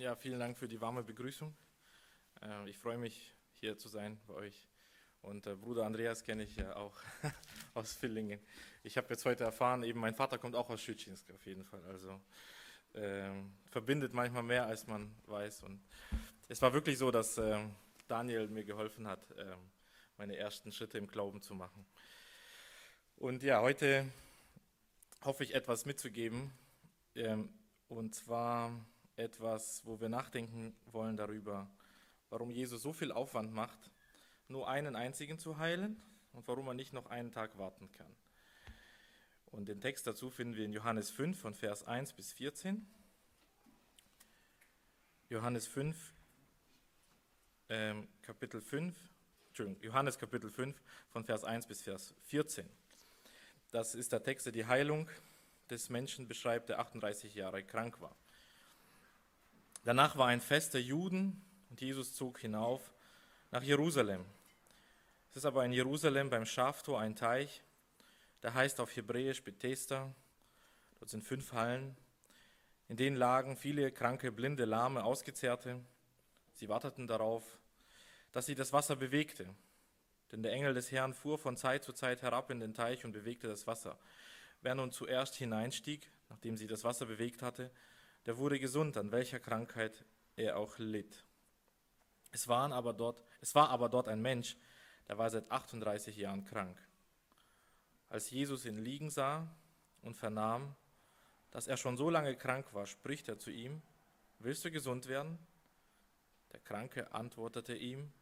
Ja, vielen Dank für die warme Begrüßung. Äh, ich freue mich, hier zu sein bei euch. Und äh, Bruder Andreas kenne ich ja auch aus Villingen. Ich habe jetzt heute erfahren, eben mein Vater kommt auch aus Schütschinsk auf jeden Fall. Also äh, verbindet manchmal mehr, als man weiß. Und es war wirklich so, dass äh, Daniel mir geholfen hat, äh, meine ersten Schritte im Glauben zu machen. Und ja, heute hoffe ich etwas mitzugeben. Ähm, und zwar etwas, wo wir nachdenken wollen darüber, warum Jesus so viel Aufwand macht, nur einen einzigen zu heilen und warum er nicht noch einen Tag warten kann. Und den Text dazu finden wir in Johannes 5 von Vers 1 bis 14. Johannes 5, ähm, Kapitel 5, Entschuldigung, Johannes Kapitel 5 von Vers 1 bis Vers 14. Das ist der Text, der die Heilung des Menschen beschreibt, der 38 Jahre krank war. Danach war ein Fest der Juden und Jesus zog hinauf nach Jerusalem. Es ist aber in Jerusalem beim Schaftor ein Teich, der heißt auf Hebräisch Bethesda. Dort sind fünf Hallen, in denen lagen viele kranke, blinde, lahme, ausgezehrte. Sie warteten darauf, dass sie das Wasser bewegte. Denn der Engel des Herrn fuhr von Zeit zu Zeit herab in den Teich und bewegte das Wasser. Wer nun zuerst hineinstieg, nachdem sie das Wasser bewegt hatte, der wurde gesund, an welcher Krankheit er auch litt. Es, waren aber dort, es war aber dort ein Mensch, der war seit 38 Jahren krank. Als Jesus ihn liegen sah und vernahm, dass er schon so lange krank war, spricht er zu ihm, willst du gesund werden? Der Kranke antwortete ihm,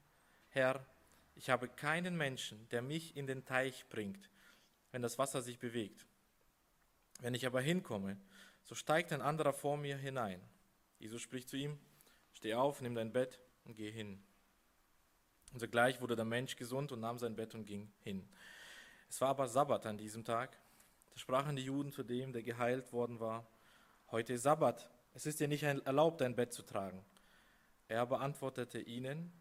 Herr, ich habe keinen Menschen, der mich in den Teich bringt, wenn das Wasser sich bewegt. Wenn ich aber hinkomme, so steigt ein anderer vor mir hinein. Jesus spricht zu ihm, steh auf, nimm dein Bett und geh hin. Und sogleich wurde der Mensch gesund und nahm sein Bett und ging hin. Es war aber Sabbat an diesem Tag. Da sprachen die Juden zu dem, der geheilt worden war, heute ist Sabbat, es ist dir nicht erlaubt, dein Bett zu tragen. Er aber antwortete ihnen,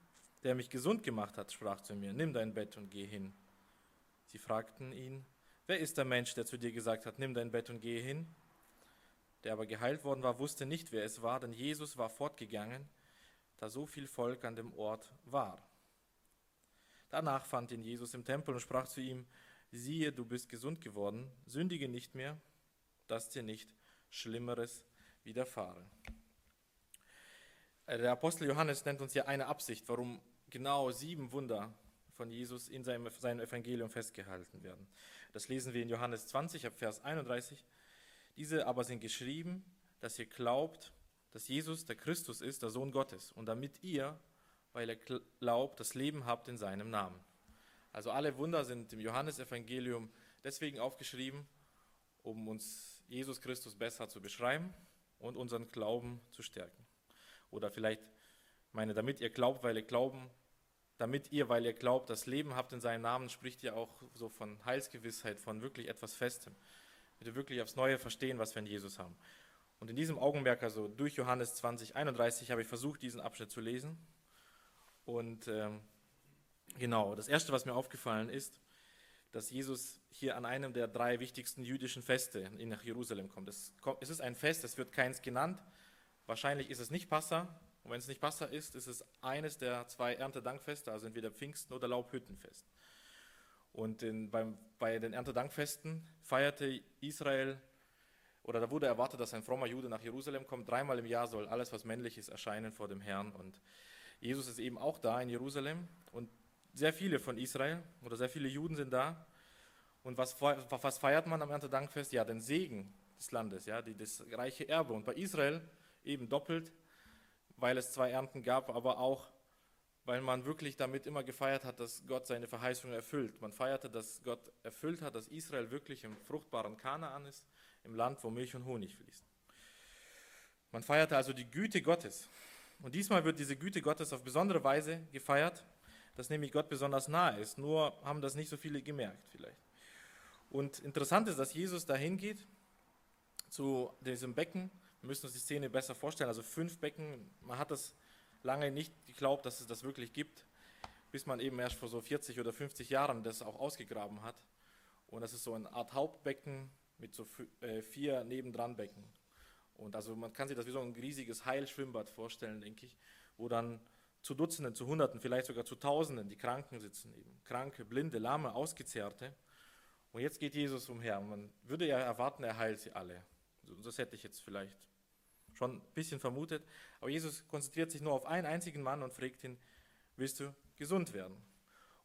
der mich gesund gemacht hat, sprach zu mir, nimm dein Bett und geh hin. Sie fragten ihn, Wer ist der Mensch, der zu dir gesagt hat, nimm dein Bett und gehe hin? Der aber geheilt worden war, wusste nicht, wer es war, denn Jesus war fortgegangen, da so viel Volk an dem Ort war. Danach fand ihn Jesus im Tempel und sprach zu ihm, siehe, du bist gesund geworden, sündige nicht mehr, dass dir nicht Schlimmeres widerfahre. Der Apostel Johannes nennt uns hier eine Absicht, warum genau sieben Wunder von Jesus in seinem, seinem Evangelium festgehalten werden. Das lesen wir in Johannes 20, ab Vers 31. Diese aber sind geschrieben, dass ihr glaubt, dass Jesus der Christus ist, der Sohn Gottes, und damit ihr, weil ihr glaubt, das Leben habt in seinem Namen. Also alle Wunder sind im Johannesevangelium deswegen aufgeschrieben, um uns Jesus Christus besser zu beschreiben und unseren Glauben zu stärken. Oder vielleicht meine, damit ihr glaubt, weil ihr glauben, damit ihr, weil ihr glaubt, das Leben habt in seinem Namen, spricht ihr auch so von Heilsgewissheit, von wirklich etwas Festem. Wir wirklich aufs Neue verstehen, was wir in Jesus haben. Und in diesem Augenmerk, also durch Johannes 20, 31, habe ich versucht, diesen Abschnitt zu lesen. Und ähm, genau, das Erste, was mir aufgefallen ist, dass Jesus hier an einem der drei wichtigsten jüdischen Feste nach Jerusalem kommt. Es, ist ein Fest, es wird keins genannt. Wahrscheinlich ist es nicht Passa, und wenn es nicht Passa ist, ist es eines der zwei Erntedankfeste, also entweder Pfingsten oder Laubhüttenfest. Und in, beim, bei den Erntedankfesten feierte Israel, oder da wurde erwartet, dass ein frommer Jude nach Jerusalem kommt. Dreimal im Jahr soll alles, was männlich ist, erscheinen vor dem Herrn. Und Jesus ist eben auch da in Jerusalem. Und sehr viele von Israel oder sehr viele Juden sind da. Und was, was feiert man am Erntedankfest? Ja, den Segen des Landes, ja, die, das reiche Erbe. Und bei Israel eben doppelt weil es zwei Ernten gab, aber auch, weil man wirklich damit immer gefeiert hat, dass Gott seine Verheißung erfüllt. Man feierte, dass Gott erfüllt hat, dass Israel wirklich im fruchtbaren Kanaan ist, im Land, wo Milch und Honig fließt. Man feierte also die Güte Gottes. Und diesmal wird diese Güte Gottes auf besondere Weise gefeiert, dass nämlich Gott besonders nahe ist. Nur haben das nicht so viele gemerkt vielleicht. Und interessant ist, dass Jesus dahin geht zu diesem Becken wir müssen uns die Szene besser vorstellen. Also fünf Becken, man hat das lange nicht geglaubt, dass es das wirklich gibt, bis man eben erst vor so 40 oder 50 Jahren das auch ausgegraben hat. Und das ist so eine Art Hauptbecken mit so äh, vier nebendran Becken. Und also man kann sich das wie so ein riesiges Heilschwimmbad vorstellen, denke ich, wo dann zu Dutzenden, zu Hunderten, vielleicht sogar zu Tausenden die Kranken sitzen eben. Kranke, Blinde, Lahme, Ausgezehrte. Und jetzt geht Jesus umher. Man würde ja erwarten, er heilt sie alle. Das hätte ich jetzt vielleicht schon ein bisschen vermutet. Aber Jesus konzentriert sich nur auf einen einzigen Mann und fragt ihn, willst du gesund werden?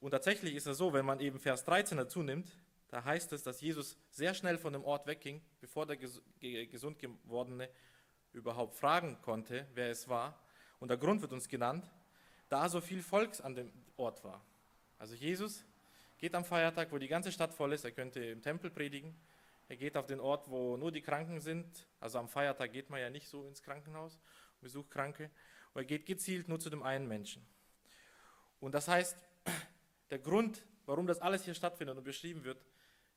Und tatsächlich ist es so, wenn man eben Vers 13 dazu nimmt, da heißt es, dass Jesus sehr schnell von dem Ort wegging, bevor der gesund gewordene überhaupt fragen konnte, wer es war. Und der Grund wird uns genannt, da so viel Volks an dem Ort war. Also Jesus geht am Feiertag, wo die ganze Stadt voll ist, er könnte im Tempel predigen, er geht auf den Ort, wo nur die Kranken sind. Also am Feiertag geht man ja nicht so ins Krankenhaus und besucht Kranke. Und er geht gezielt nur zu dem einen Menschen. Und das heißt, der Grund, warum das alles hier stattfindet und beschrieben wird,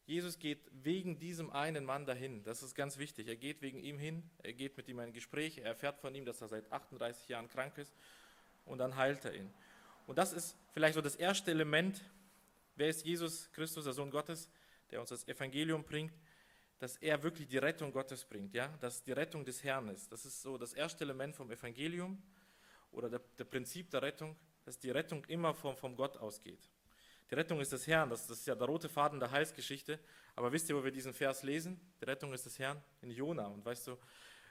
Jesus geht wegen diesem einen Mann dahin. Das ist ganz wichtig. Er geht wegen ihm hin, er geht mit ihm ein Gespräch, er erfährt von ihm, dass er seit 38 Jahren krank ist und dann heilt er ihn. Und das ist vielleicht so das erste Element. Wer ist Jesus Christus, der Sohn Gottes, der uns das Evangelium bringt? Dass er wirklich die Rettung Gottes bringt, ja, dass die Rettung des Herrn ist. Das ist so das erste Element vom Evangelium oder der, der Prinzip der Rettung, dass die Rettung immer vom, vom Gott ausgeht. Die Rettung ist des Herrn, das, das ist ja der rote Faden der Heilsgeschichte. Aber wisst ihr, wo wir diesen Vers lesen? Die Rettung ist des Herrn in Jona. Und weißt du,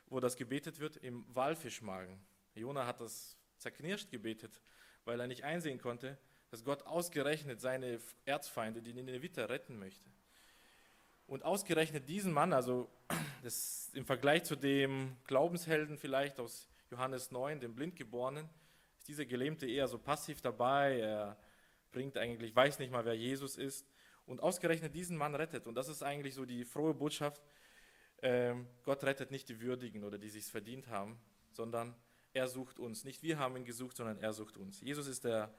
wo das gebetet wird? Im Walfischmagen. Jona hat das zerknirscht gebetet, weil er nicht einsehen konnte, dass Gott ausgerechnet seine Erzfeinde, die Nineviter, retten möchte. Und ausgerechnet diesen Mann, also das im Vergleich zu dem Glaubenshelden vielleicht aus Johannes 9, dem Blindgeborenen, ist dieser Gelähmte eher so passiv dabei. Er bringt eigentlich, weiß nicht mal, wer Jesus ist. Und ausgerechnet diesen Mann rettet. Und das ist eigentlich so die frohe Botschaft. Ähm, Gott rettet nicht die Würdigen oder die sich verdient haben, sondern er sucht uns. Nicht wir haben ihn gesucht, sondern er sucht uns. Jesus ist der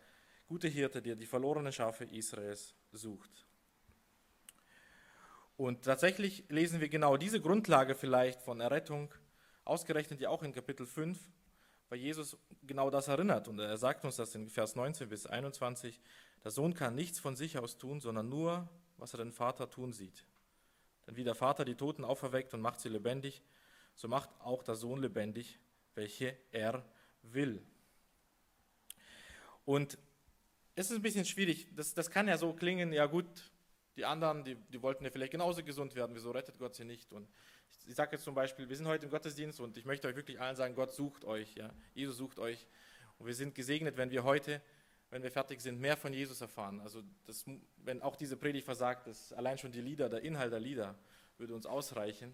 gute Hirte, der die verlorenen Schafe Israels sucht. Und tatsächlich lesen wir genau diese Grundlage vielleicht von Errettung, ausgerechnet ja auch in Kapitel 5, weil Jesus genau das erinnert. Und er sagt uns das in Vers 19 bis 21, der Sohn kann nichts von sich aus tun, sondern nur, was er den Vater tun sieht. Denn wie der Vater die Toten auferweckt und macht sie lebendig, so macht auch der Sohn lebendig, welche er will. Und es ist ein bisschen schwierig, das, das kann ja so klingen, ja gut, die anderen, die, die wollten ja vielleicht genauso gesund werden, wieso rettet Gott sie nicht? Und ich, ich sage jetzt zum Beispiel, wir sind heute im Gottesdienst und ich möchte euch wirklich allen sagen, Gott sucht euch, ja? Jesus sucht euch. Und wir sind gesegnet, wenn wir heute, wenn wir fertig sind, mehr von Jesus erfahren. Also das, wenn auch diese Predigt versagt, ist allein schon die Lieder, der Inhalt der Lieder würde uns ausreichen,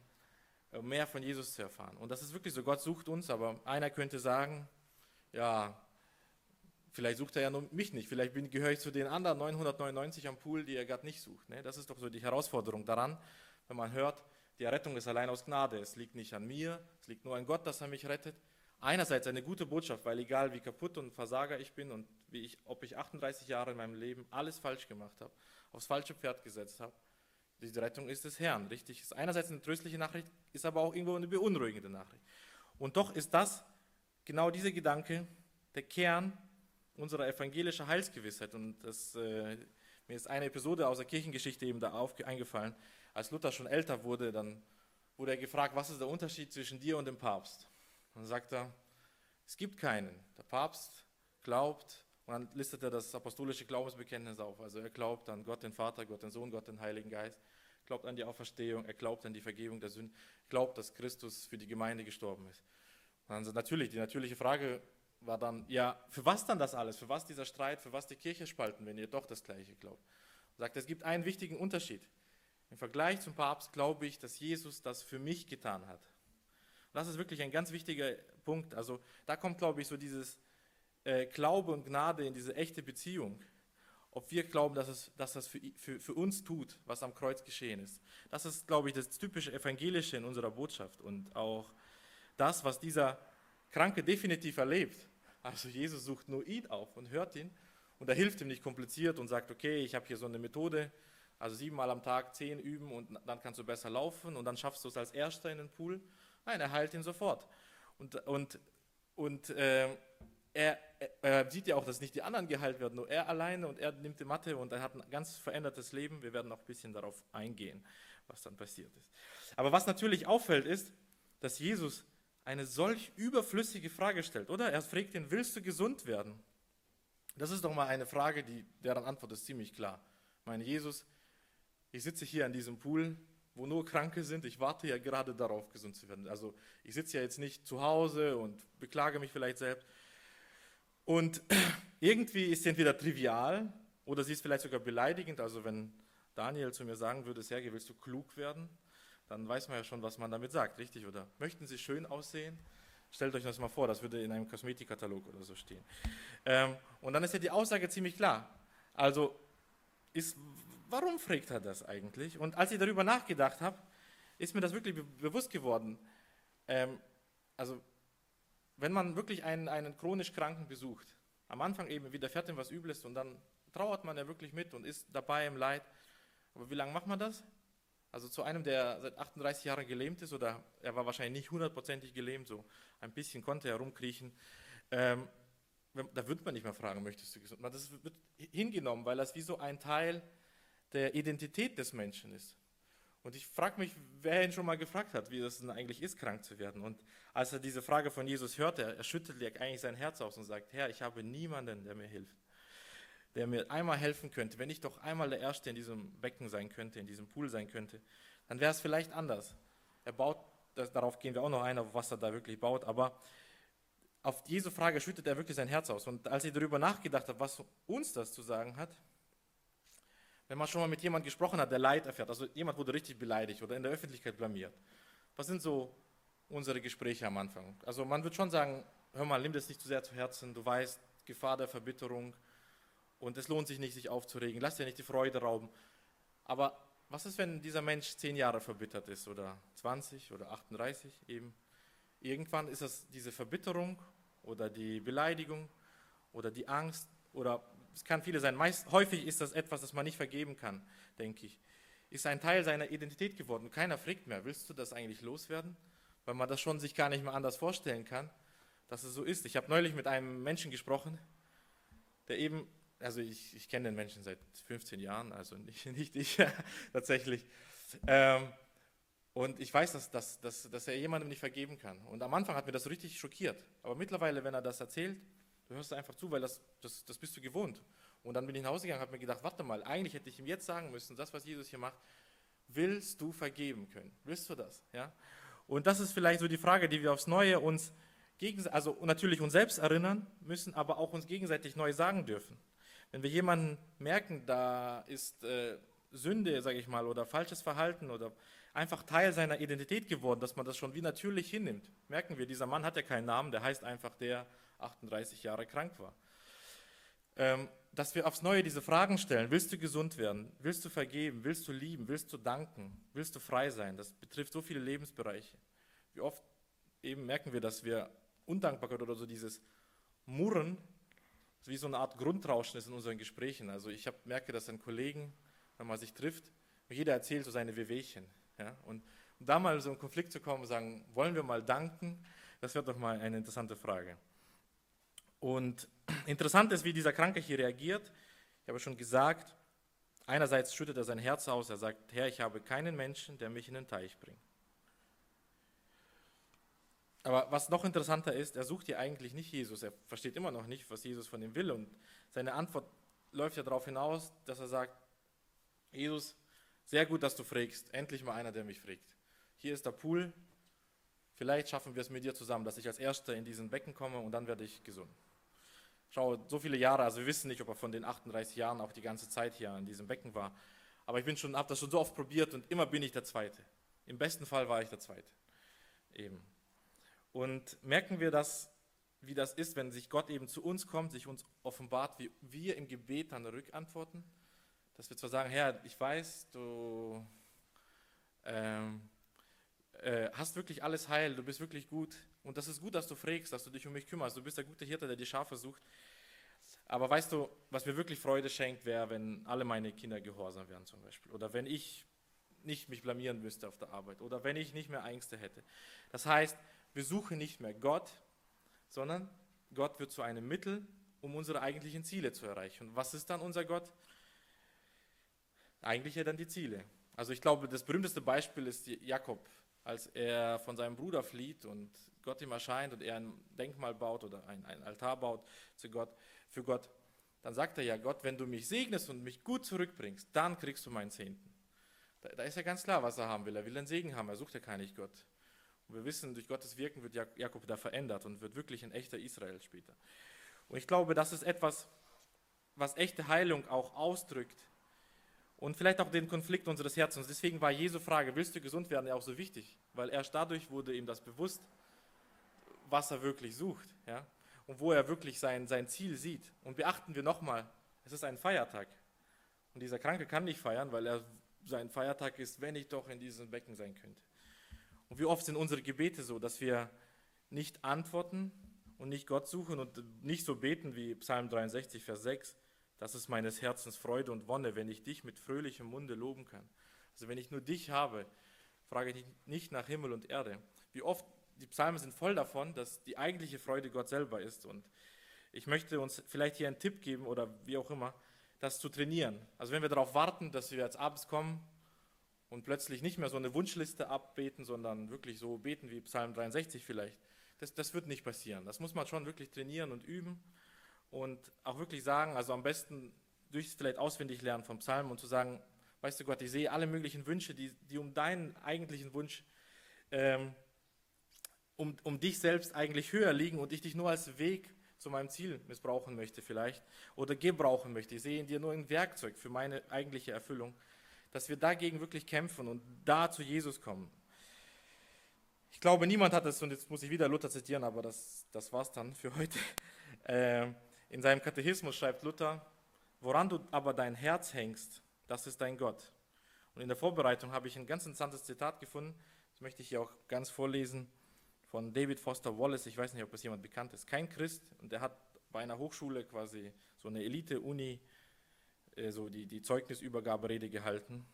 äh, mehr von Jesus zu erfahren. Und das ist wirklich so, Gott sucht uns, aber einer könnte sagen, ja, Vielleicht sucht er ja nur mich nicht. Vielleicht bin, gehöre ich zu den anderen 999 am Pool, die er gerade nicht sucht. Ne? Das ist doch so die Herausforderung daran, wenn man hört, die Errettung ist allein aus Gnade. Es liegt nicht an mir, es liegt nur an Gott, dass er mich rettet. Einerseits eine gute Botschaft, weil egal wie kaputt und Versager ich bin und wie ich, ob ich 38 Jahre in meinem Leben alles falsch gemacht habe, aufs falsche Pferd gesetzt habe, diese Rettung ist des Herrn. Richtig, ist einerseits eine tröstliche Nachricht, ist aber auch irgendwo eine beunruhigende Nachricht. Und doch ist das genau dieser Gedanke der Kern unsere evangelische Heilsgewissheit. Und das, äh, mir ist eine Episode aus der Kirchengeschichte eben da eingefallen. Als Luther schon älter wurde, dann wurde er gefragt, was ist der Unterschied zwischen dir und dem Papst? Und dann sagt er, es gibt keinen. Der Papst glaubt, und dann listet er das apostolische Glaubensbekenntnis auf. Also er glaubt an Gott den Vater, Gott den Sohn, Gott den Heiligen Geist, glaubt an die Auferstehung, er glaubt an die Vergebung der Sünden, glaubt, dass Christus für die Gemeinde gestorben ist. Und dann natürlich, die natürliche Frage war dann, ja, für was dann das alles? Für was dieser Streit? Für was die Kirche spalten, wenn ihr doch das Gleiche glaubt? Er sagt, es gibt einen wichtigen Unterschied. Im Vergleich zum Papst glaube ich, dass Jesus das für mich getan hat. Und das ist wirklich ein ganz wichtiger Punkt. Also da kommt, glaube ich, so dieses äh, Glaube und Gnade in diese echte Beziehung. Ob wir glauben, dass, es, dass das für, für, für uns tut, was am Kreuz geschehen ist. Das ist, glaube ich, das typische Evangelische in unserer Botschaft und auch das, was dieser Kranke definitiv erlebt. Also Jesus sucht nur ihn auf und hört ihn und er hilft ihm nicht kompliziert und sagt, okay, ich habe hier so eine Methode, also siebenmal am Tag zehn üben und dann kannst du besser laufen und dann schaffst du es als Erster in den Pool. Nein, er heilt ihn sofort. Und, und, und äh, er, er, sieht ja auch, dass nicht die anderen geheilt werden, nur er alleine und er nimmt die Matte und er hat ein ganz verändertes Leben. Wir werden noch ein bisschen darauf eingehen, was dann passiert ist. Aber was natürlich auffällt ist, dass Jesus eine solch überflüssige Frage stellt, oder? Er fragt ihn, willst du gesund werden? Das ist doch mal eine Frage, die, deren Antwort ist ziemlich klar. Mein Jesus, ich sitze hier an diesem Pool, wo nur Kranke sind. Ich warte ja gerade darauf, gesund zu werden. Also ich sitze ja jetzt nicht zu Hause und beklage mich vielleicht selbst. Und irgendwie ist es entweder trivial oder sie ist vielleicht sogar beleidigend. Also wenn Daniel zu mir sagen würde, Sergej, willst du klug werden? Dann weiß man ja schon, was man damit sagt, richtig? Oder möchten Sie schön aussehen? Stellt euch das mal vor, das würde in einem Kosmetikkatalog oder so stehen. Ähm, und dann ist ja die Aussage ziemlich klar. Also, ist, warum fragt er das eigentlich? Und als ich darüber nachgedacht habe, ist mir das wirklich be bewusst geworden. Ähm, also, wenn man wirklich einen, einen chronisch Kranken besucht, am Anfang eben widerfährt ihm was Übles und dann trauert man ja wirklich mit und ist dabei im Leid. Aber wie lange macht man das? Also zu einem, der seit 38 Jahren gelähmt ist, oder er war wahrscheinlich nicht hundertprozentig gelähmt, so ein bisschen konnte er rumkriechen, ähm, da wird man nicht mehr fragen, möchtest du gesund? Das wird hingenommen, weil das wie so ein Teil der Identität des Menschen ist. Und ich frage mich, wer ihn schon mal gefragt hat, wie das denn eigentlich ist, krank zu werden. Und als er diese Frage von Jesus hörte, er, er schüttelt eigentlich sein Herz aus und sagt, Herr, ich habe niemanden, der mir hilft der mir einmal helfen könnte, wenn ich doch einmal der Erste in diesem Becken sein könnte, in diesem Pool sein könnte, dann wäre es vielleicht anders. Er baut, das, darauf gehen wir auch noch ein, auf was er da wirklich baut, aber auf diese Frage schüttet er wirklich sein Herz aus. Und als ich darüber nachgedacht habe, was uns das zu sagen hat, wenn man schon mal mit jemandem gesprochen hat, der Leid erfährt, also jemand wurde richtig beleidigt oder in der Öffentlichkeit blamiert, was sind so unsere Gespräche am Anfang? Also man wird schon sagen, hör mal, nimm das nicht zu sehr zu Herzen, du weißt, Gefahr der Verbitterung, und es lohnt sich nicht, sich aufzuregen. Lass dir nicht die Freude rauben. Aber was ist, wenn dieser Mensch zehn Jahre verbittert ist oder 20 oder 38 eben? Irgendwann ist das diese Verbitterung oder die Beleidigung oder die Angst oder es kann viele sein. Meist, häufig ist das etwas, das man nicht vergeben kann, denke ich. Ist ein Teil seiner Identität geworden. Keiner fragt mehr, willst du das eigentlich loswerden? Weil man das schon sich gar nicht mehr anders vorstellen kann, dass es so ist. Ich habe neulich mit einem Menschen gesprochen, der eben also ich, ich kenne den Menschen seit 15 Jahren, also nicht, nicht ich tatsächlich. Ähm, und ich weiß, dass, dass, dass, dass er jemandem nicht vergeben kann. Und am Anfang hat mir das richtig schockiert. Aber mittlerweile, wenn er das erzählt, du hörst einfach zu, weil das, das, das bist du gewohnt. Und dann bin ich nach Hause gegangen und habe mir gedacht, warte mal, eigentlich hätte ich ihm jetzt sagen müssen, das, was Jesus hier macht, willst du vergeben können? Willst du das? Ja? Und das ist vielleicht so die Frage, die wir aufs Neue uns also natürlich uns selbst erinnern müssen, aber auch uns gegenseitig neu sagen dürfen. Wenn wir jemanden merken, da ist äh, Sünde, sage ich mal, oder falsches Verhalten oder einfach Teil seiner Identität geworden, dass man das schon wie natürlich hinnimmt, merken wir, dieser Mann hat ja keinen Namen, der heißt einfach der 38 Jahre krank war. Ähm, dass wir aufs Neue diese Fragen stellen. Willst du gesund werden? Willst du vergeben? Willst du lieben? Willst du danken? Willst du frei sein? Das betrifft so viele Lebensbereiche. Wie oft eben merken wir, dass wir Undankbarkeit oder so dieses Murren wie so eine Art Grundrauschen ist in unseren Gesprächen. Also ich hab, merke das an Kollegen, wenn man sich trifft, jeder erzählt so seine Wehwehchen. Ja? Und um da mal so in Konflikt zu kommen und sagen, wollen wir mal danken, das wäre doch mal eine interessante Frage. Und interessant ist, wie dieser Kranke hier reagiert. Ich habe schon gesagt, einerseits schüttet er sein Herz aus, er sagt, Herr, ich habe keinen Menschen, der mich in den Teich bringt. Aber was noch interessanter ist, er sucht hier eigentlich nicht Jesus. Er versteht immer noch nicht, was Jesus von ihm will. Und seine Antwort läuft ja darauf hinaus, dass er sagt, Jesus, sehr gut, dass du fragst. Endlich mal einer, der mich fragt. Hier ist der Pool. Vielleicht schaffen wir es mit dir zusammen, dass ich als Erster in diesen Becken komme und dann werde ich gesund. Schau, so viele Jahre, also wir wissen nicht, ob er von den 38 Jahren auch die ganze Zeit hier in diesem Becken war. Aber ich bin schon, habe das schon so oft probiert und immer bin ich der Zweite. Im besten Fall war ich der Zweite. Eben. Und merken wir das, wie das ist, wenn sich Gott eben zu uns kommt, sich uns offenbart, wie wir im Gebet dann rückantworten? Dass wir zwar sagen, Herr, ich weiß, du ähm, äh, hast wirklich alles heil, du bist wirklich gut. Und das ist gut, dass du fragst, dass du dich um mich kümmerst. Du bist der gute Hirte, der die Schafe sucht. Aber weißt du, was mir wirklich Freude schenkt, wäre, wenn alle meine Kinder gehorsam wären zum Beispiel. Oder wenn ich nicht mich blamieren müsste auf der Arbeit. Oder wenn ich nicht mehr Ängste hätte. Das heißt, wir suchen nicht mehr Gott, sondern Gott wird zu einem Mittel, um unsere eigentlichen Ziele zu erreichen. Und was ist dann unser Gott? Eigentlich ja dann die Ziele. Also ich glaube, das berühmteste Beispiel ist Jakob, als er von seinem Bruder flieht und Gott ihm erscheint und er ein Denkmal baut oder ein, ein Altar baut zu Gott, für Gott, dann sagt er ja, Gott, wenn du mich segnest und mich gut zurückbringst, dann kriegst du meinen Zehnten. Da, da ist ja ganz klar, was er haben will. Er will einen Segen haben, er sucht ja keinen Gott. Und wir wissen, durch Gottes Wirken wird Jakob da verändert und wird wirklich ein echter Israel später. Und ich glaube, das ist etwas, was echte Heilung auch ausdrückt und vielleicht auch den Konflikt unseres Herzens. Deswegen war Jesu Frage, willst du gesund werden, ja auch so wichtig, weil erst dadurch wurde ihm das bewusst, was er wirklich sucht ja? und wo er wirklich sein, sein Ziel sieht. Und beachten wir nochmal, es ist ein Feiertag. Und dieser Kranke kann nicht feiern, weil er sein Feiertag ist, wenn ich doch in diesem Becken sein könnte. Und wie oft sind unsere Gebete so, dass wir nicht antworten und nicht Gott suchen und nicht so beten wie Psalm 63, Vers 6, das ist meines Herzens Freude und Wonne, wenn ich dich mit fröhlichem Munde loben kann. Also wenn ich nur dich habe, frage ich nicht nach Himmel und Erde. Wie oft, die Psalmen sind voll davon, dass die eigentliche Freude Gott selber ist. Und ich möchte uns vielleicht hier einen Tipp geben oder wie auch immer, das zu trainieren. Also wenn wir darauf warten, dass wir jetzt abends kommen und plötzlich nicht mehr so eine Wunschliste abbeten, sondern wirklich so beten wie Psalm 63 vielleicht, das, das wird nicht passieren. Das muss man schon wirklich trainieren und üben und auch wirklich sagen, also am besten durch vielleicht auswendig lernen vom Psalm und zu sagen, weißt du Gott, ich sehe alle möglichen Wünsche, die, die um deinen eigentlichen Wunsch, ähm, um, um dich selbst eigentlich höher liegen und ich dich nur als Weg zu meinem Ziel missbrauchen möchte vielleicht oder gebrauchen möchte. Ich sehe in dir nur ein Werkzeug für meine eigentliche Erfüllung, dass wir dagegen wirklich kämpfen und da zu Jesus kommen. Ich glaube, niemand hat es, und jetzt muss ich wieder Luther zitieren, aber das, das war es dann für heute. Äh, in seinem Katechismus schreibt Luther, woran du aber dein Herz hängst, das ist dein Gott. Und in der Vorbereitung habe ich ein ganz interessantes Zitat gefunden, das möchte ich hier auch ganz vorlesen, von David Foster Wallace, ich weiß nicht, ob es jemand bekannt ist, kein Christ, und der hat bei einer Hochschule quasi so eine Elite-Uni, so die, die Zeugnisübergaberede gehalten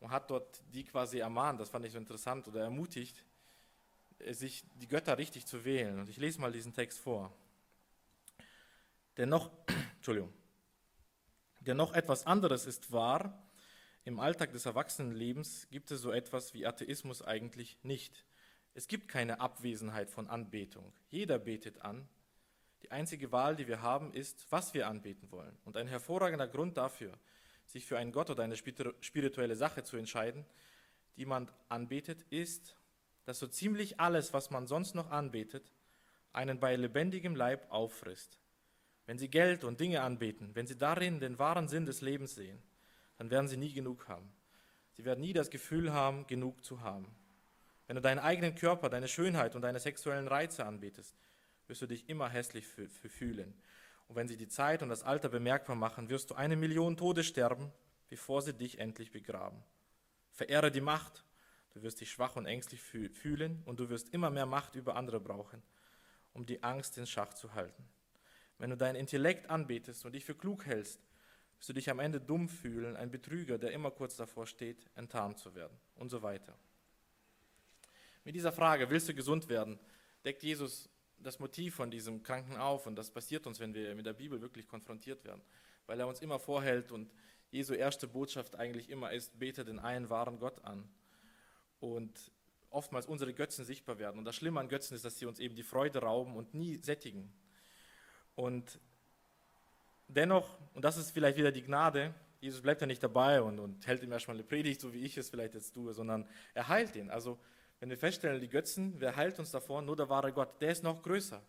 und hat dort die quasi ermahnt, das fand ich so interessant, oder ermutigt, äh, sich die Götter richtig zu wählen. Und ich lese mal diesen Text vor. Dennoch, Entschuldigung, dennoch etwas anderes ist wahr. Im Alltag des Erwachsenenlebens gibt es so etwas wie Atheismus eigentlich nicht. Es gibt keine Abwesenheit von Anbetung. Jeder betet an. Die einzige Wahl, die wir haben, ist, was wir anbeten wollen. Und ein hervorragender Grund dafür, sich für einen Gott oder eine spirituelle Sache zu entscheiden, die man anbetet, ist, dass so ziemlich alles, was man sonst noch anbetet, einen bei lebendigem Leib auffrisst. Wenn Sie Geld und Dinge anbeten, wenn Sie darin den wahren Sinn des Lebens sehen, dann werden Sie nie genug haben. Sie werden nie das Gefühl haben, genug zu haben. Wenn du deinen eigenen Körper, deine Schönheit und deine sexuellen Reize anbetest, wirst du dich immer hässlich fühlen. Und wenn sie die Zeit und das Alter bemerkbar machen, wirst du eine Million Tode sterben, bevor sie dich endlich begraben. Verehre die Macht, du wirst dich schwach und ängstlich fühlen und du wirst immer mehr Macht über andere brauchen, um die Angst in Schach zu halten. Wenn du dein Intellekt anbetest und dich für klug hältst, wirst du dich am Ende dumm fühlen, ein Betrüger, der immer kurz davor steht, enttarnt zu werden und so weiter. Mit dieser Frage, willst du gesund werden, deckt Jesus das Motiv von diesem Kranken auf und das passiert uns, wenn wir mit der Bibel wirklich konfrontiert werden, weil er uns immer vorhält und Jesu erste Botschaft eigentlich immer ist, bete den einen wahren Gott an. Und oftmals unsere Götzen sichtbar werden. Und das Schlimme an Götzen ist, dass sie uns eben die Freude rauben und nie sättigen. Und dennoch, und das ist vielleicht wieder die Gnade, Jesus bleibt ja nicht dabei und, und hält ihm erstmal eine Predigt, so wie ich es vielleicht jetzt tue, sondern er heilt ihn. Also, wenn wir feststellen, die Götzen, wer heilt uns davor? Nur der wahre Gott. Der ist noch größer.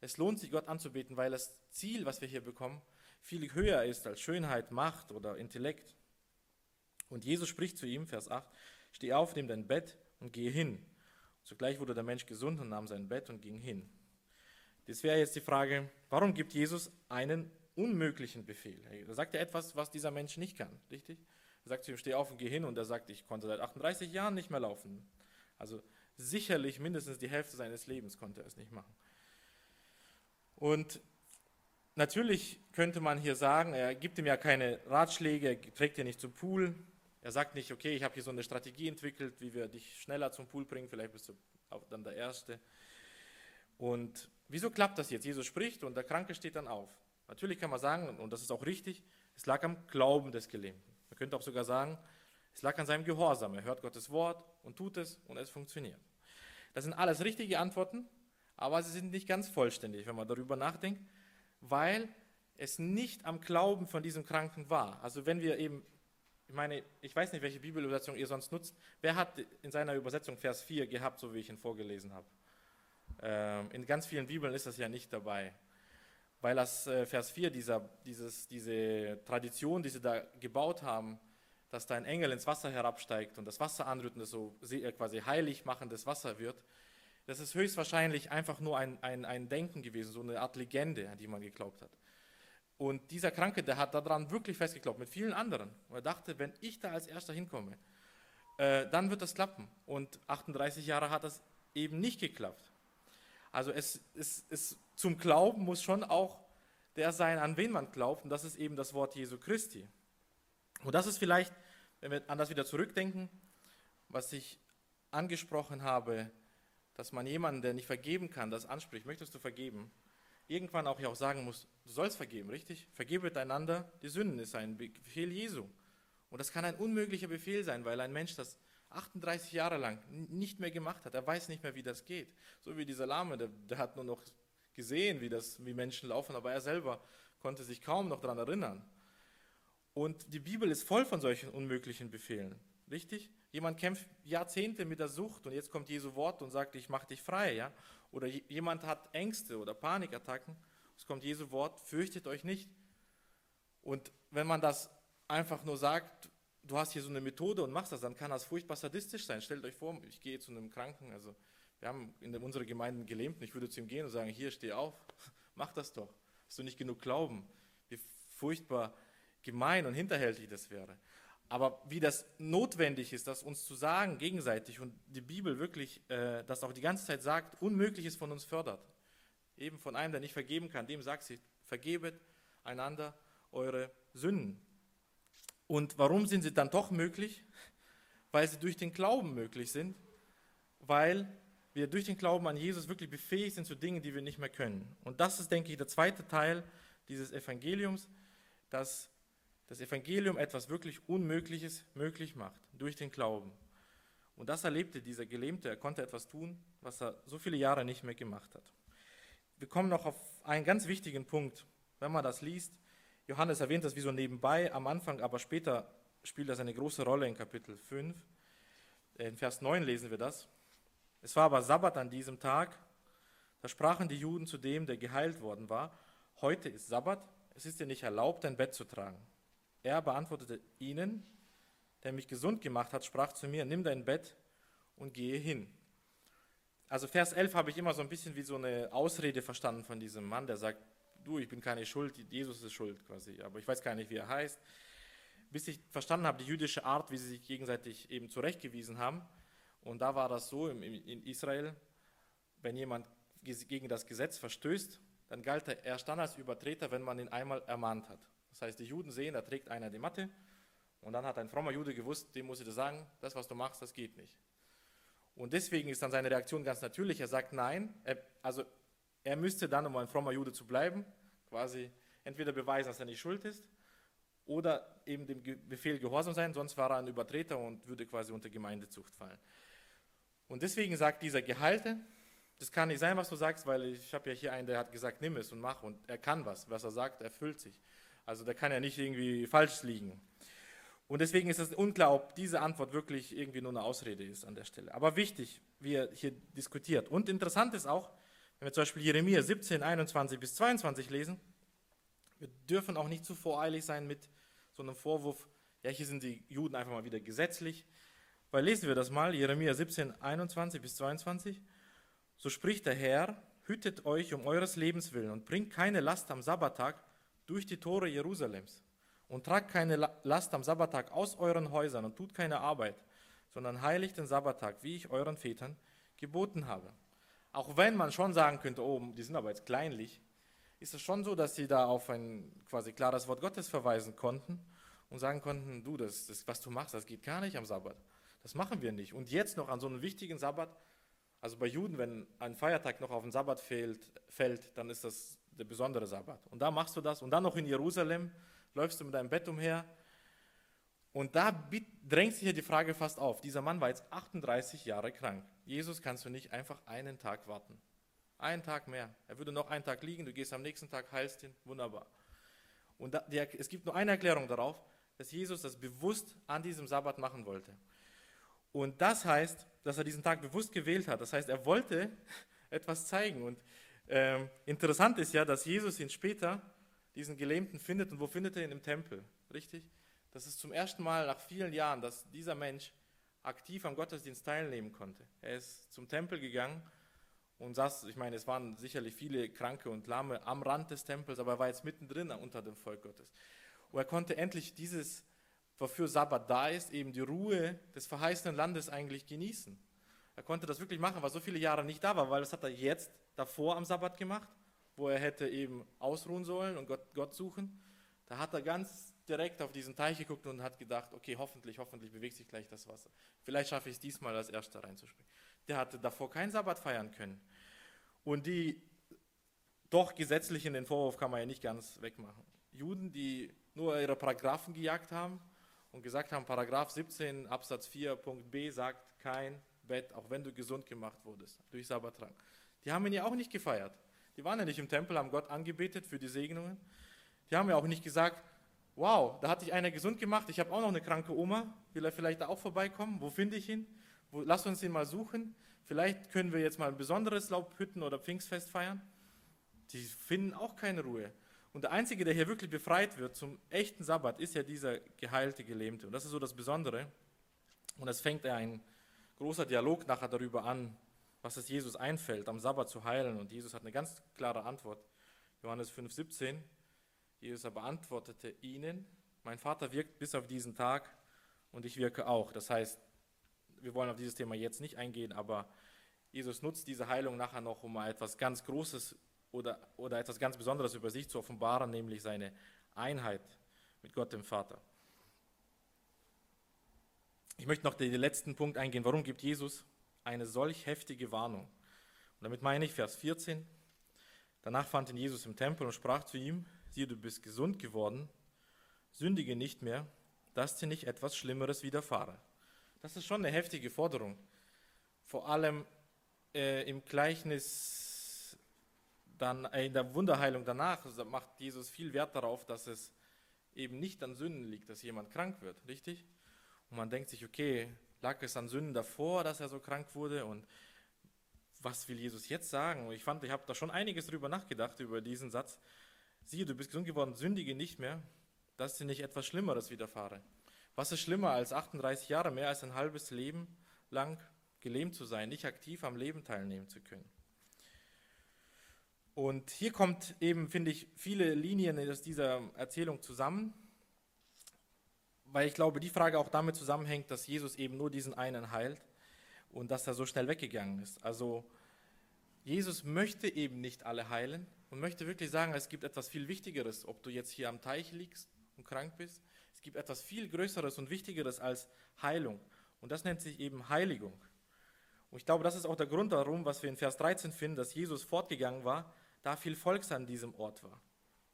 Es lohnt sich, Gott anzubeten, weil das Ziel, was wir hier bekommen, viel höher ist als Schönheit, Macht oder Intellekt. Und Jesus spricht zu ihm, Vers 8, steh auf, nimm dein Bett und gehe hin. Zugleich wurde der Mensch gesund und nahm sein Bett und ging hin. Das wäre jetzt die Frage, warum gibt Jesus einen unmöglichen Befehl? Da sagt er etwas, was dieser Mensch nicht kann, richtig? Er sagt zu ihm, steh auf und geh hin und er sagt, ich konnte seit 38 Jahren nicht mehr laufen. Also sicherlich mindestens die Hälfte seines Lebens konnte er es nicht machen. Und natürlich könnte man hier sagen, er gibt ihm ja keine Ratschläge, er trägt ihn nicht zum Pool. Er sagt nicht, okay, ich habe hier so eine Strategie entwickelt, wie wir dich schneller zum Pool bringen, vielleicht bist du dann der Erste. Und wieso klappt das jetzt? Jesus spricht und der Kranke steht dann auf. Natürlich kann man sagen, und das ist auch richtig, es lag am Glauben des Gelähmten. Man könnte auch sogar sagen, Es lag an seinem Gehorsam. Er hört Gottes Wort und tut es und es funktioniert. Das sind alles richtige Antworten, aber sie sind nicht ganz vollständig, wenn man darüber nachdenkt, weil es nicht am Glauben von diesem Kranken war. Also wenn wir eben, ich meine, ich weiß nicht, welche Bibelübersetzung ihr sonst nutzt. Wer hat in seiner Übersetzung Vers 4 gehabt, so wie ich ihn vorgelesen habe? Ähm, in ganz vielen Bibeln ist das ja nicht dabei. Weil das äh, Vers 4, dieser, dieses, diese Tradition, die sie da gebaut haben, dass da ein Engel ins Wasser herabsteigt und das Wasser anrührt und das so äh, quasi heilig machendes Wasser wird, das ist höchstwahrscheinlich einfach nur ein, ein, ein Denken gewesen, so eine Art Legende, an die man geglaubt hat. Und dieser Kranke, der hat daran wirklich festgeglaubt, mit vielen anderen. er dachte, wenn ich da als Erster hinkomme, äh, dann wird das klappen. Und 38 Jahre hat das eben nicht geklappt. Also es, es, es, zum Glauben muss schon auch der sein, an wen man glaubt. Und das ist eben das Wort Jesu Christi. Und das ist vielleicht, wenn wir an das wieder zurückdenken, was ich angesprochen habe, dass man jemanden, der nicht vergeben kann, das anspricht, möchtest du vergeben, irgendwann auch ja auch sagen muss, du sollst vergeben, richtig? Vergebet einander, die Sünden ist ein Befehl Jesu. Und das kann ein unmöglicher Befehl sein, weil ein Mensch das 38 Jahre lang nicht mehr gemacht hat. Er weiß nicht mehr, wie das geht. So wie dieser Lahme, der, der hat nur noch gesehen, wie, das, wie Menschen laufen, aber er selber konnte sich kaum noch daran erinnern. Und die Bibel ist voll von solchen unmöglichen Befehlen. Richtig? Jemand kämpft Jahrzehnte mit der Sucht und jetzt kommt Jesu Wort und sagt, ich mache dich frei. Ja? Oder jemand hat Ängste oder Panikattacken. Es kommt Jesu Wort, fürchtet euch nicht. Und wenn man das einfach nur sagt, du hast hier so eine Methode und machst das, dann kann das furchtbar sadistisch sein. Stellt euch vor, ich gehe zu einem Kranken, also wir haben in unserer Gemeinde gelähmt, ich würde zu ihm gehen und sagen, hier, steh auf, mach das doch. Hast du nicht genug Glauben? Wie furchtbar gemein und hinterhältig das wäre. Aber wie das notwendig ist, das uns zu sagen gegenseitig und die Bibel wirklich äh, das auch die ganze Zeit sagt, Unmögliches von uns fördert. Eben von einem, der nicht vergeben kann, dem sagt sie, vergebet einander eure Sünden. Und warum sind sie dann doch möglich? Weil sie durch den Glauben möglich sind, weil wir durch den Glauben an Jesus wirklich befähigt sind zu Dingen, die wir nicht mehr können. Und das ist, denke ich, der zweite Teil dieses Evangeliums, dass das Evangelium etwas wirklich Unmögliches möglich macht, durch den Glauben. Und das erlebte dieser Gelähmte, er konnte etwas tun, was er so viele Jahre nicht mehr gemacht hat. Wir kommen noch auf einen ganz wichtigen Punkt, wenn man das liest. Johannes erwähnt das wie so nebenbei am Anfang, aber später spielt das eine große Rolle in Kapitel 5. In Vers 9 lesen wir das. Es war aber Sabbat an diesem Tag. Da sprachen die Juden zu dem, der geheilt worden war, heute ist Sabbat, es ist dir nicht erlaubt, dein Bett zu tragen. Er beantwortete ihnen, der mich gesund gemacht hat, sprach zu mir, nimm dein Bett und gehe hin. Also Vers 11 habe ich immer so ein bisschen wie so eine Ausrede verstanden von diesem Mann, der sagt, du, ich bin keine Schuld, Jesus ist schuld quasi, aber ich weiß gar nicht, wie er heißt. Bis ich verstanden habe, die jüdische Art, wie sie sich gegenseitig eben zurechtgewiesen haben. Und da war das so in Israel, wenn jemand gegen das Gesetz verstößt, dann galt er erst dann als Übertreter, wenn man ihn einmal ermahnt hat. Das heißt, die Juden sehen, da trägt einer die Matte und dann hat ein frommer Jude gewusst, dem muss ich das sagen, das, was du machst, das geht nicht. Und deswegen ist dann seine Reaktion ganz natürlich. Er sagt nein, er, also er müsste dann, um ein frommer Jude zu bleiben, quasi entweder beweisen, dass er nicht schuld ist oder eben dem Befehl gehorsam sein, sonst war er ein Übertreter und würde quasi unter Gemeindezucht fallen. Und deswegen sagt dieser Gehalte, das kann nicht sein, was du sagst, weil ich habe ja hier einen, der hat gesagt, nimm es und mach und er kann was. Was er sagt, erfüllt sich. Also da kann ja nicht irgendwie falsch liegen. Und deswegen ist es unklar, ob diese Antwort wirklich irgendwie nur eine Ausrede ist an der Stelle. Aber wichtig, wie er hier diskutiert. Und interessant ist auch, wenn wir zum Beispiel Jeremia 17, 21 bis 22 lesen, wir dürfen auch nicht zu voreilig sein mit so einem Vorwurf, ja, hier sind die Juden einfach mal wieder gesetzlich. Weil lesen wir das mal, Jeremia 17, 21 bis 22. So spricht der Herr, hütet euch um eures Lebens willen und bringt keine Last am Sabbattag, durch die Tore Jerusalems und tragt keine Last am Sabbattag aus euren Häusern und tut keine Arbeit, sondern heiligt den Sabbattag, wie ich euren Vätern geboten habe. Auch wenn man schon sagen könnte, oh, die sind aber jetzt kleinlich, ist es schon so, dass sie da auf ein quasi klares Wort Gottes verweisen konnten und sagen konnten, du, das, das, was du machst, das geht gar nicht am Sabbat. Das machen wir nicht. Und jetzt noch an so einem wichtigen Sabbat, also bei Juden, wenn ein Feiertag noch auf den Sabbat fällt, fällt dann ist das der besondere Sabbat. Und da machst du das und dann noch in Jerusalem läufst du mit deinem Bett umher Und da drängt sich ja die Frage fast auf. Dieser Mann war jetzt 38 Jahre krank. Jesus kannst du nicht einfach einen Tag warten. Einen Tag mehr. Er würde noch einen Tag liegen, du gehst am nächsten Tag, heilst ihn, wunderbar. Und da, der, es gibt nur eine Erklärung darauf, dass Jesus das bewusst an diesem Sabbat machen wollte. Und das heißt, dass er diesen Tag bewusst gewählt hat. Das heißt, er wollte etwas zeigen. Und ähm, interessant ist ja, dass Jesus ihn später, diesen Gelähmten, findet. Und wo findet er ihn? Im Tempel. Richtig? Das ist zum ersten Mal nach vielen Jahren, dass dieser Mensch aktiv am Gottesdienst teilnehmen konnte. Er ist zum Tempel gegangen und saß, ich meine, es waren sicherlich viele Kranke und Lahme am Rand des Tempels, aber er war jetzt mittendrin unter dem Volk Gottes. Und er konnte endlich dieses, wofür Sabbat da ist, eben die Ruhe des verheißenen Landes eigentlich genießen. Er konnte das wirklich machen, was so viele Jahre nicht da war, weil das hat er jetzt davor am Sabbat gemacht, wo er hätte eben ausruhen sollen und Gott, Gott suchen. Da hat er ganz direkt auf diesen Teich geguckt und hat gedacht, okay, hoffentlich, hoffentlich bewegt sich gleich das Wasser. Vielleicht schaffe ich es diesmal als Erster reinzuspringen. Der hatte davor keinen Sabbat feiern können. Und die doch gesetzlichen, den Vorwurf kann man ja nicht ganz wegmachen. Juden, die nur ihre Paragraphen gejagt haben und gesagt haben, Paragraph 17 Absatz 4 Punkt B sagt kein Bett, auch wenn du gesund gemacht wurdest durch Sabbattrank. Die haben ihn ja auch nicht gefeiert. Die waren ja nicht im Tempel, haben Gott angebetet für die Segnungen. Die haben ja auch nicht gesagt, wow, da hat sich einer gesund gemacht, ich habe auch noch eine kranke Oma, will er vielleicht da auch vorbeikommen? Wo finde ich ihn? Wo, lass uns ihn mal suchen. Vielleicht können wir jetzt mal ein besonderes Laubhütten- oder Pfingstfest feiern. Die finden auch keine Ruhe. Und der Einzige, der hier wirklich befreit wird zum echten Sabbat, ist ja dieser geheilte Gelähmte. Und das ist so das Besondere. Und es fängt ja ein großer Dialog nachher darüber an, was es Jesus einfällt, am Sabbat zu heilen. Und Jesus hat eine ganz klare Antwort. Johannes 5,17. Jesus aber antwortete ihnen, mein Vater wirkt bis auf diesen Tag und ich wirke auch. Das heißt, wir wollen auf dieses Thema jetzt nicht eingehen, aber Jesus nutzt diese Heilung nachher noch, um etwas ganz Großes oder, oder etwas ganz Besonderes über sich zu offenbaren, nämlich seine Einheit mit Gott dem Vater. Ich möchte noch den letzten Punkt eingehen. Warum gibt Jesus eine solch heftige Warnung? Und damit meine ich Vers 14. Danach fand ihn Jesus im Tempel und sprach zu ihm, siehe, du bist gesund geworden, sündige nicht mehr, dass dir nicht etwas Schlimmeres widerfahre. Das ist schon eine heftige Forderung. Vor allem äh, im Gleichnis, dann, äh, in der Wunderheilung danach, macht Jesus viel Wert darauf, dass es eben nicht an Sünden liegt, dass jemand krank wird, richtig? Und man denkt sich, okay, lag es an Sünden davor, dass er so krank wurde und was will Jesus jetzt sagen? Und ich fand, ich habe da schon einiges drüber nachgedacht, über diesen Satz siehe, du bist gesund geworden, sündige nicht mehr, dass dir nicht etwas Schlimmeres widerfahre. Was ist schlimmer als 38 Jahre, mehr als ein halbes Leben lang gelähmt zu sein, nicht aktiv am Leben teilnehmen zu können? Und hier kommt eben, finde ich, viele Linien aus dieser Erzählung zusammen, weil ich glaube, die Frage auch damit zusammenhängt, dass Jesus eben nur diesen einen heilt und dass er so schnell weggegangen ist. Also Jesus möchte eben nicht alle heilen, und möchte wirklich sagen, es gibt etwas viel Wichtigeres, ob du jetzt hier am Teich liegst und krank bist. Es gibt etwas viel Größeres und Wichtigeres als Heilung. Und das nennt sich eben Heiligung. Und ich glaube, das ist auch der Grund darum, was wir in Vers 13 finden, dass Jesus fortgegangen war, da viel Volks an diesem Ort war.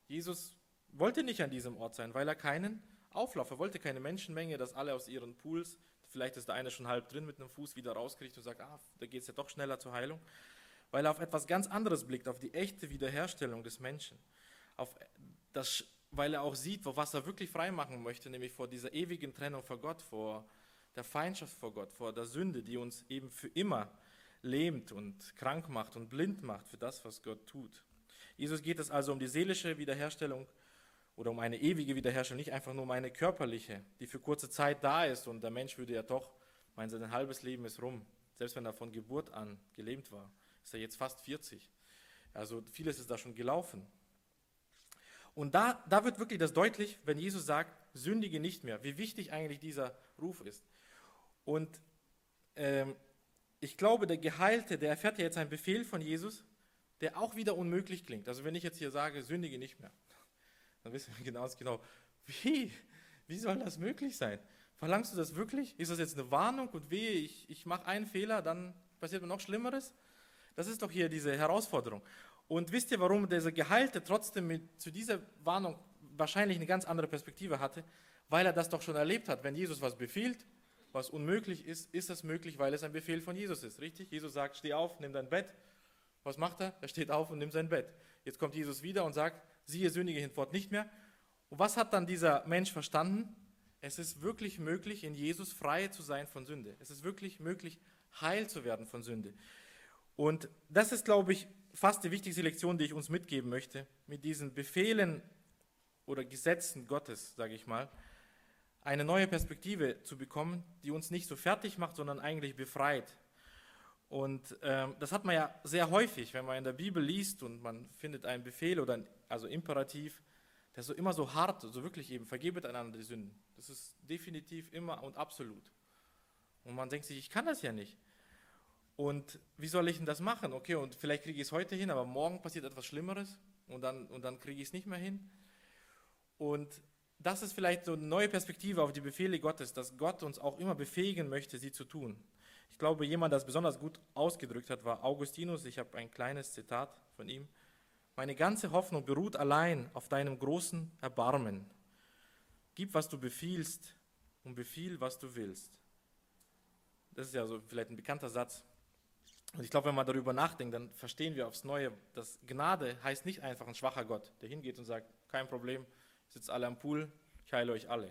Jesus wollte nicht an diesem Ort sein, weil er keinen Auflauf, er wollte keine Menschenmenge, dass alle aus ihren Pools, vielleicht ist der eine schon halb drin mit einem Fuß wieder rauskriegt und sagt, ah, da geht es ja doch schneller zur Heilung. Weil er auf etwas ganz anderes blickt, auf die echte Wiederherstellung des Menschen, auf das, weil er auch sieht, was er wirklich freimachen möchte, nämlich vor dieser ewigen Trennung vor Gott, vor der Feindschaft vor Gott, vor der Sünde, die uns eben für immer lähmt und krank macht und blind macht für das, was Gott tut. Jesus geht es also um die seelische Wiederherstellung oder um eine ewige Wiederherstellung, nicht einfach nur um eine körperliche, die für kurze Zeit da ist und der Mensch würde ja doch meinen, sein halbes Leben ist rum, selbst wenn er von Geburt an gelähmt war ist er jetzt fast 40. Also vieles ist da schon gelaufen. Und da, da wird wirklich das deutlich, wenn Jesus sagt, sündige nicht mehr, wie wichtig eigentlich dieser Ruf ist. Und ähm, ich glaube, der Geheilte, der erfährt ja jetzt einen Befehl von Jesus, der auch wieder unmöglich klingt. Also wenn ich jetzt hier sage, sündige nicht mehr, dann wissen wir genau, genau wie, wie soll das möglich sein? Verlangst du das wirklich? Ist das jetzt eine Warnung und wehe, ich, ich mache einen Fehler, dann passiert mir noch Schlimmeres? Das ist doch hier diese Herausforderung. Und wisst ihr, warum dieser Geheilte trotzdem mit, zu dieser Warnung wahrscheinlich eine ganz andere Perspektive hatte? weil er das doch schon erlebt hat. Wenn Jesus was befiehlt, was unmöglich ist, ist das möglich, weil es ein Befehl von Jesus ist. Richtig? Jesus sagt, steh auf, nimm dein Bett. Was macht er? Er steht auf und nimmt sein Bett. Jetzt kommt Jesus wieder und sagt, siehe, sündige hinfort nicht mehr. Und was hat dann dieser Mensch verstanden? Es ist wirklich möglich, in Jesus frei zu sein von Sünde. Es ist wirklich möglich, heil zu werden von Sünde. Und das ist, glaube ich, fast die wichtigste Lektion, die ich uns mitgeben möchte, mit diesen Befehlen oder Gesetzen Gottes, sage ich mal, eine neue Perspektive zu bekommen, die uns nicht so fertig macht, sondern eigentlich befreit. Und ähm, das hat man ja sehr häufig, wenn man in der Bibel liest und man findet einen Befehl oder ein, also Imperativ, der so immer so hart, so wirklich eben, vergebet einander die Sünden. Das ist definitiv immer und absolut. Und man denkt sich, ich kann das ja nicht. Und wie soll ich denn das machen? Okay, und vielleicht kriege ich es heute hin, aber morgen passiert etwas Schlimmeres und dann, und dann kriege ich es nicht mehr hin. Und das ist vielleicht so eine neue Perspektive auf die Befehle Gottes, dass Gott uns auch immer befähigen möchte, sie zu tun. Ich glaube, jemand, der es besonders gut ausgedrückt hat, war Augustinus. Ich habe ein kleines Zitat von ihm. Meine ganze Hoffnung beruht allein auf deinem großen Erbarmen. Gib, was du befiehlst und befiehl, was du willst. Das ist ja so vielleicht ein bekannter Satz. Und ich glaube, wenn man darüber nachdenkt, dann verstehen wir aufs Neue, dass Gnade heißt nicht einfach ein schwacher Gott, der hingeht und sagt, kein Problem, sitzt alle am Pool, ich heile euch alle.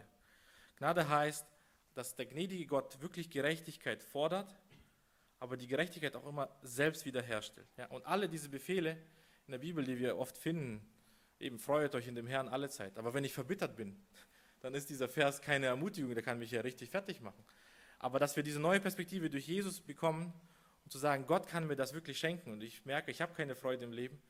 Gnade heißt, dass der gnädige Gott wirklich Gerechtigkeit fordert, aber die Gerechtigkeit auch immer selbst wiederherstellt. Ja, und alle diese Befehle in der Bibel, die wir oft finden, eben freut euch in dem Herrn alle Zeit. Aber wenn ich verbittert bin, dann ist dieser Vers keine Ermutigung, der kann mich ja richtig fertig machen. Aber dass wir diese neue Perspektive durch Jesus bekommen, um zu sagen, Gott kann mir das wirklich schenken und ich merke, ich habe keine Freude im Leben,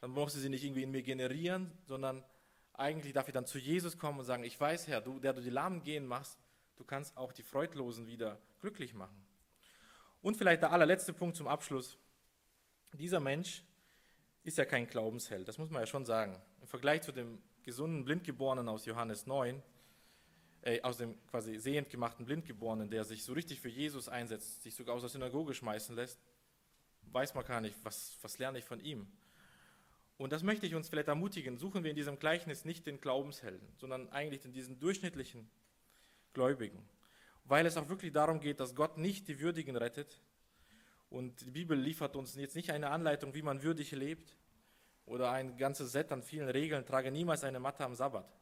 dann muss sie nicht irgendwie in mir generieren, sondern eigentlich darf ich dann zu Jesus kommen und sagen, ich weiß, Herr, du, der du die Lahmen gehen machst, du kannst auch die Freudlosen wieder glücklich machen. Und vielleicht der allerletzte Punkt zum Abschluss. Dieser Mensch ist ja kein Glaubensheld, das muss man ja schon sagen. Im Vergleich zu dem gesunden Blindgeborenen aus Johannes 9, äh, aus dem quasi sehend gemachten Blindgeborenen, der sich so richtig für Jesus einsetzt, sich sogar aus der Synagoge schmeißen lässt, weiß man gar nicht, was, was lerne ich von ihm. Und das möchte ich uns vielleicht ermutigen. Suchen wir in diesem Gleichnis nicht den Glaubenshelden, sondern eigentlich in diesen durchschnittlichen Gläubigen. Weil es auch wirklich darum geht, dass Gott nicht die Würdigen rettet. Und die Bibel liefert uns jetzt nicht eine Anleitung, wie man würdig lebt oder ein ganzes Set an vielen Regeln, trage niemals eine Matte am Sabbat.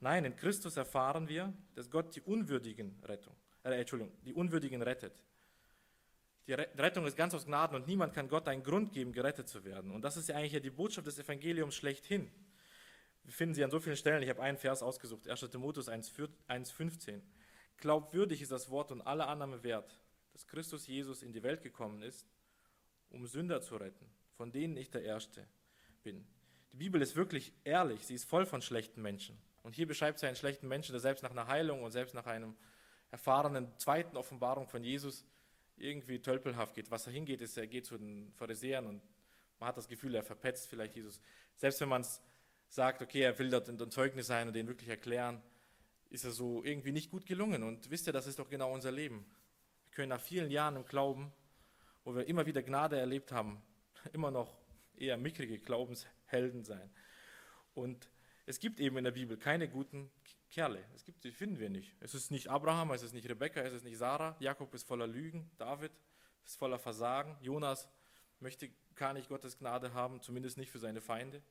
Nein, in Christus erfahren wir, dass Gott die Unwürdigen Rettung, äh, Entschuldigung, die Unwürdigen rettet. Die Rettung ist ganz aus Gnaden und niemand kann Gott einen Grund geben, gerettet zu werden. Und das ist ja eigentlich die Botschaft des Evangeliums schlechthin. Wir finden sie an so vielen Stellen. Ich habe einen Vers ausgesucht, 1. Timotheus 1,15. Glaubwürdig ist das Wort und alle Annahme wert, dass Christus Jesus in die Welt gekommen ist, um Sünder zu retten, von denen ich der Erste bin. Die Bibel ist wirklich ehrlich, sie ist voll von schlechten Menschen. Und hier beschreibt sie einen schlechten Menschen, der selbst nach einer Heilung und selbst nach einem erfahrenen zweiten Offenbarung von Jesus irgendwie tölpelhaft geht. Was er hingeht, ist, er geht zu den Pharisäern und man hat das Gefühl, er verpetzt vielleicht Jesus. Selbst wenn man es sagt, okay, er will dort ein Zeugnis sein und den wirklich erklären, ist er so irgendwie nicht gut gelungen. Und wisst ihr, das ist doch genau unser Leben. Wir können nach vielen Jahren im Glauben, wo wir immer wieder Gnade erlebt haben, immer noch eher mickrige Glaubenshelden sein. Und es gibt eben in der Bibel keine guten Kerle. Es gibt, die finden wir nicht. Es ist nicht Abraham, es ist nicht Rebekka, es ist nicht Sarah. Jakob ist voller Lügen, David ist voller Versagen. Jonas möchte gar nicht Gottes Gnade haben, zumindest nicht für seine Feinde.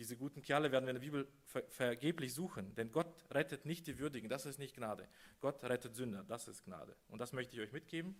Diese guten Kerle werden wir in der Bibel ver vergeblich suchen, denn Gott rettet nicht die Würdigen, das ist nicht Gnade. Gott rettet Sünder, das ist Gnade. Und das möchte ich euch mitgeben.